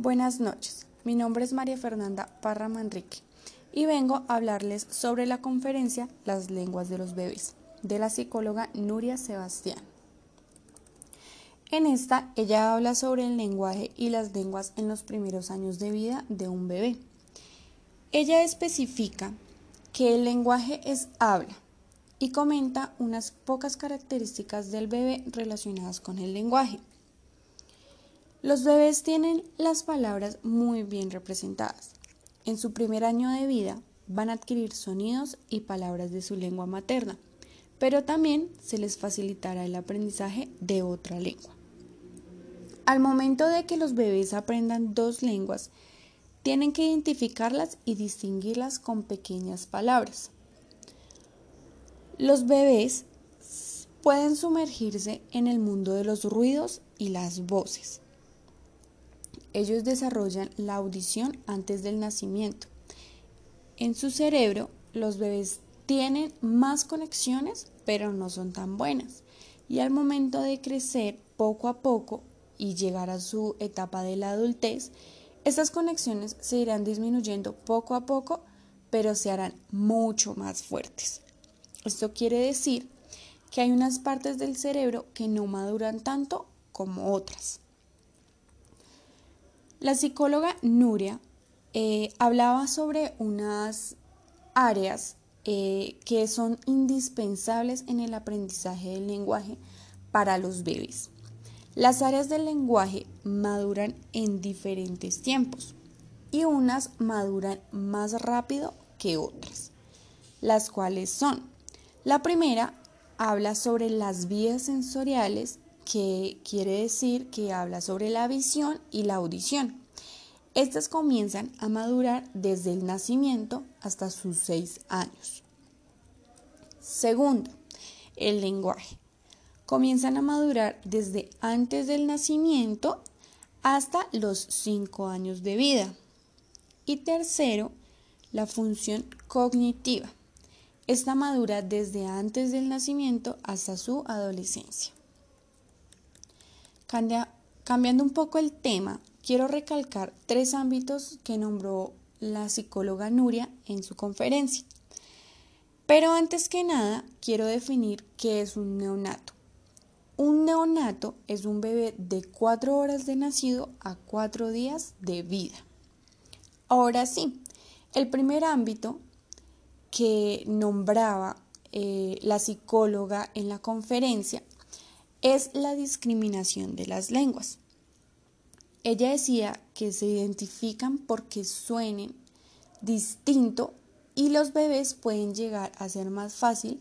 Buenas noches, mi nombre es María Fernanda Parra Manrique y vengo a hablarles sobre la conferencia Las lenguas de los bebés de la psicóloga Nuria Sebastián. En esta, ella habla sobre el lenguaje y las lenguas en los primeros años de vida de un bebé. Ella especifica que el lenguaje es habla y comenta unas pocas características del bebé relacionadas con el lenguaje. Los bebés tienen las palabras muy bien representadas. En su primer año de vida van a adquirir sonidos y palabras de su lengua materna, pero también se les facilitará el aprendizaje de otra lengua. Al momento de que los bebés aprendan dos lenguas, tienen que identificarlas y distinguirlas con pequeñas palabras. Los bebés pueden sumergirse en el mundo de los ruidos y las voces. Ellos desarrollan la audición antes del nacimiento. En su cerebro, los bebés tienen más conexiones, pero no son tan buenas. Y al momento de crecer poco a poco y llegar a su etapa de la adultez, estas conexiones se irán disminuyendo poco a poco, pero se harán mucho más fuertes. Esto quiere decir que hay unas partes del cerebro que no maduran tanto como otras. La psicóloga Nuria eh, hablaba sobre unas áreas eh, que son indispensables en el aprendizaje del lenguaje para los bebés. Las áreas del lenguaje maduran en diferentes tiempos y unas maduran más rápido que otras, las cuales son, la primera habla sobre las vías sensoriales que quiere decir que habla sobre la visión y la audición. Estas comienzan a madurar desde el nacimiento hasta sus seis años. Segundo, el lenguaje. Comienzan a madurar desde antes del nacimiento hasta los cinco años de vida. Y tercero, la función cognitiva. Esta madura desde antes del nacimiento hasta su adolescencia. Cambiando un poco el tema, quiero recalcar tres ámbitos que nombró la psicóloga Nuria en su conferencia. Pero antes que nada, quiero definir qué es un neonato. Un neonato es un bebé de cuatro horas de nacido a cuatro días de vida. Ahora sí, el primer ámbito que nombraba eh, la psicóloga en la conferencia es la discriminación de las lenguas. Ella decía que se identifican porque suenen distinto y los bebés pueden llegar a ser más fácil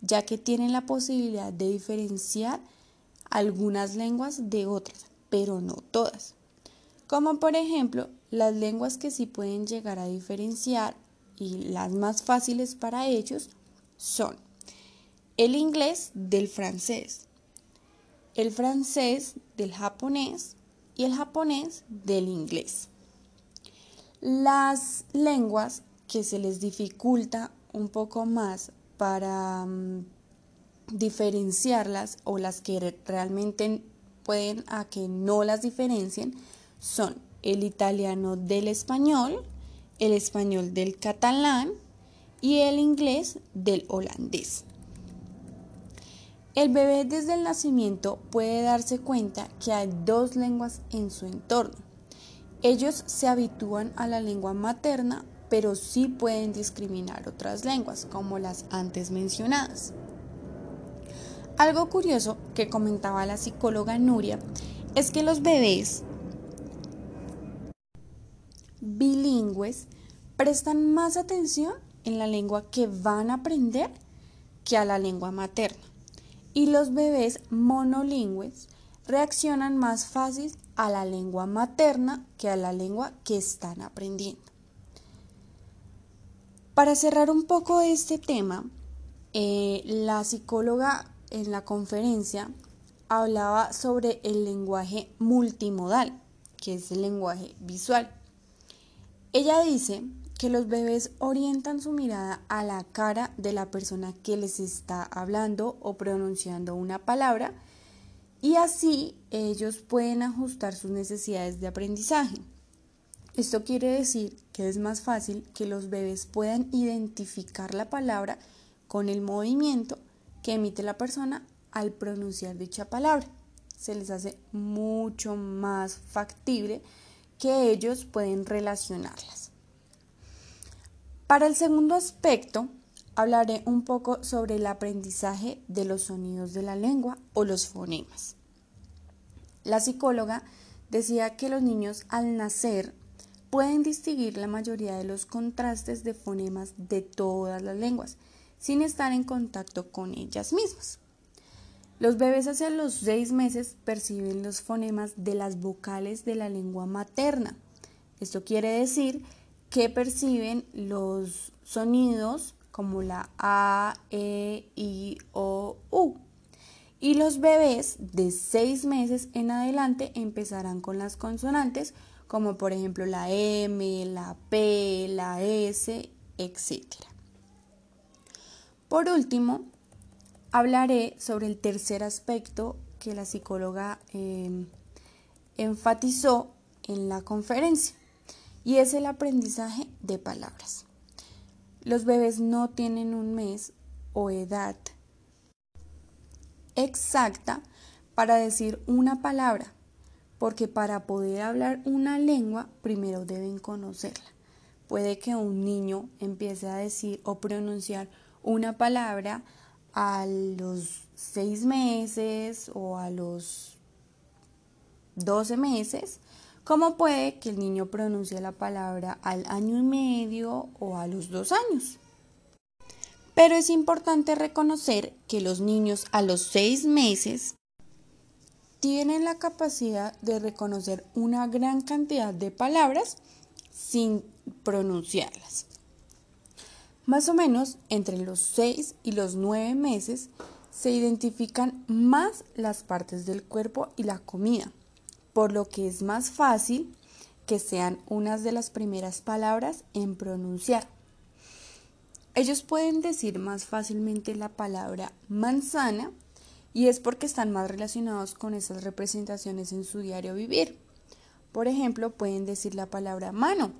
ya que tienen la posibilidad de diferenciar algunas lenguas de otras, pero no todas. Como por ejemplo, las lenguas que sí pueden llegar a diferenciar y las más fáciles para ellos son el inglés del francés, el francés del japonés y el japonés del inglés. Las lenguas que se les dificulta un poco más para mm, diferenciarlas o las que realmente pueden a que no las diferencien son el italiano del español, el español del catalán y el inglés del holandés. El bebé desde el nacimiento puede darse cuenta que hay dos lenguas en su entorno. Ellos se habitúan a la lengua materna, pero sí pueden discriminar otras lenguas, como las antes mencionadas. Algo curioso que comentaba la psicóloga Nuria es que los bebés bilingües prestan más atención en la lengua que van a aprender que a la lengua materna y los bebés monolingües reaccionan más fácil a la lengua materna que a la lengua que están aprendiendo. Para cerrar un poco este tema, eh, la psicóloga en la conferencia hablaba sobre el lenguaje multimodal, que es el lenguaje visual. Ella dice que los bebés orientan su mirada a la cara de la persona que les está hablando o pronunciando una palabra y así ellos pueden ajustar sus necesidades de aprendizaje. Esto quiere decir que es más fácil que los bebés puedan identificar la palabra con el movimiento que emite la persona al pronunciar dicha palabra. Se les hace mucho más factible que ellos pueden relacionarlas. Para el segundo aspecto, hablaré un poco sobre el aprendizaje de los sonidos de la lengua o los fonemas. La psicóloga decía que los niños al nacer pueden distinguir la mayoría de los contrastes de fonemas de todas las lenguas, sin estar en contacto con ellas mismas. Los bebés hacia los seis meses perciben los fonemas de las vocales de la lengua materna. Esto quiere decir que perciben los sonidos como la A, E, I, O, U. Y los bebés de seis meses en adelante empezarán con las consonantes, como por ejemplo la M, la P, la S, etc. Por último, hablaré sobre el tercer aspecto que la psicóloga em, enfatizó en la conferencia y es el aprendizaje de palabras. Los bebés no tienen un mes o edad exacta para decir una palabra, porque para poder hablar una lengua primero deben conocerla. Puede que un niño empiece a decir o pronunciar una palabra a los seis meses o a los doce meses, como puede que el niño pronuncie la palabra al año y medio o a los dos años. Pero es importante reconocer que los niños a los seis meses tienen la capacidad de reconocer una gran cantidad de palabras sin pronunciarlas. Más o menos entre los seis y los nueve meses se identifican más las partes del cuerpo y la comida, por lo que es más fácil que sean unas de las primeras palabras en pronunciar. Ellos pueden decir más fácilmente la palabra manzana y es porque están más relacionados con esas representaciones en su diario vivir. Por ejemplo, pueden decir la palabra mano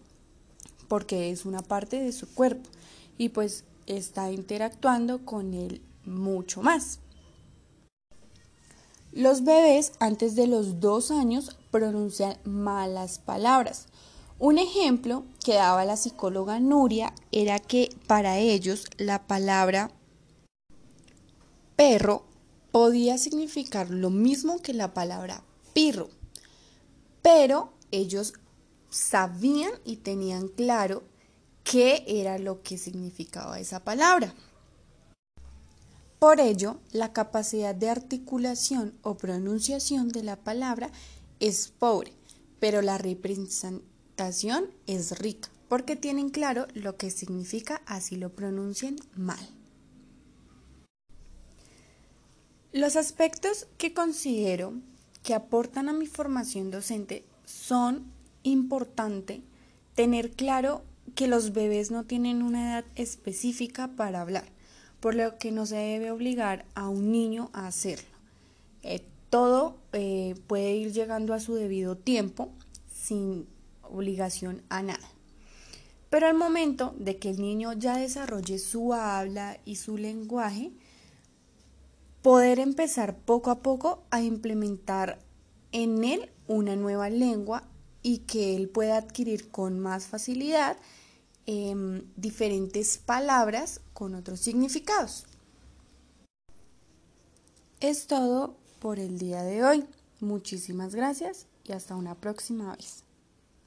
porque es una parte de su cuerpo y pues está interactuando con él mucho más. Los bebés antes de los dos años pronuncian malas palabras un ejemplo que daba la psicóloga Nuria era que para ellos la palabra perro podía significar lo mismo que la palabra pirro, pero ellos sabían y tenían claro qué era lo que significaba esa palabra. Por ello, la capacidad de articulación o pronunciación de la palabra es pobre, pero la representación es rica, porque tienen claro lo que significa así lo pronuncien mal. Los aspectos que considero que aportan a mi formación docente son importante tener claro que los bebés no tienen una edad específica para hablar, por lo que no se debe obligar a un niño a hacerlo. Eh, todo eh, puede ir llegando a su debido tiempo sin obligación a nada. Pero al momento de que el niño ya desarrolle su habla y su lenguaje, poder empezar poco a poco a implementar en él una nueva lengua y que él pueda adquirir con más facilidad em, diferentes palabras con otros significados. Es todo por el día de hoy. Muchísimas gracias y hasta una próxima vez.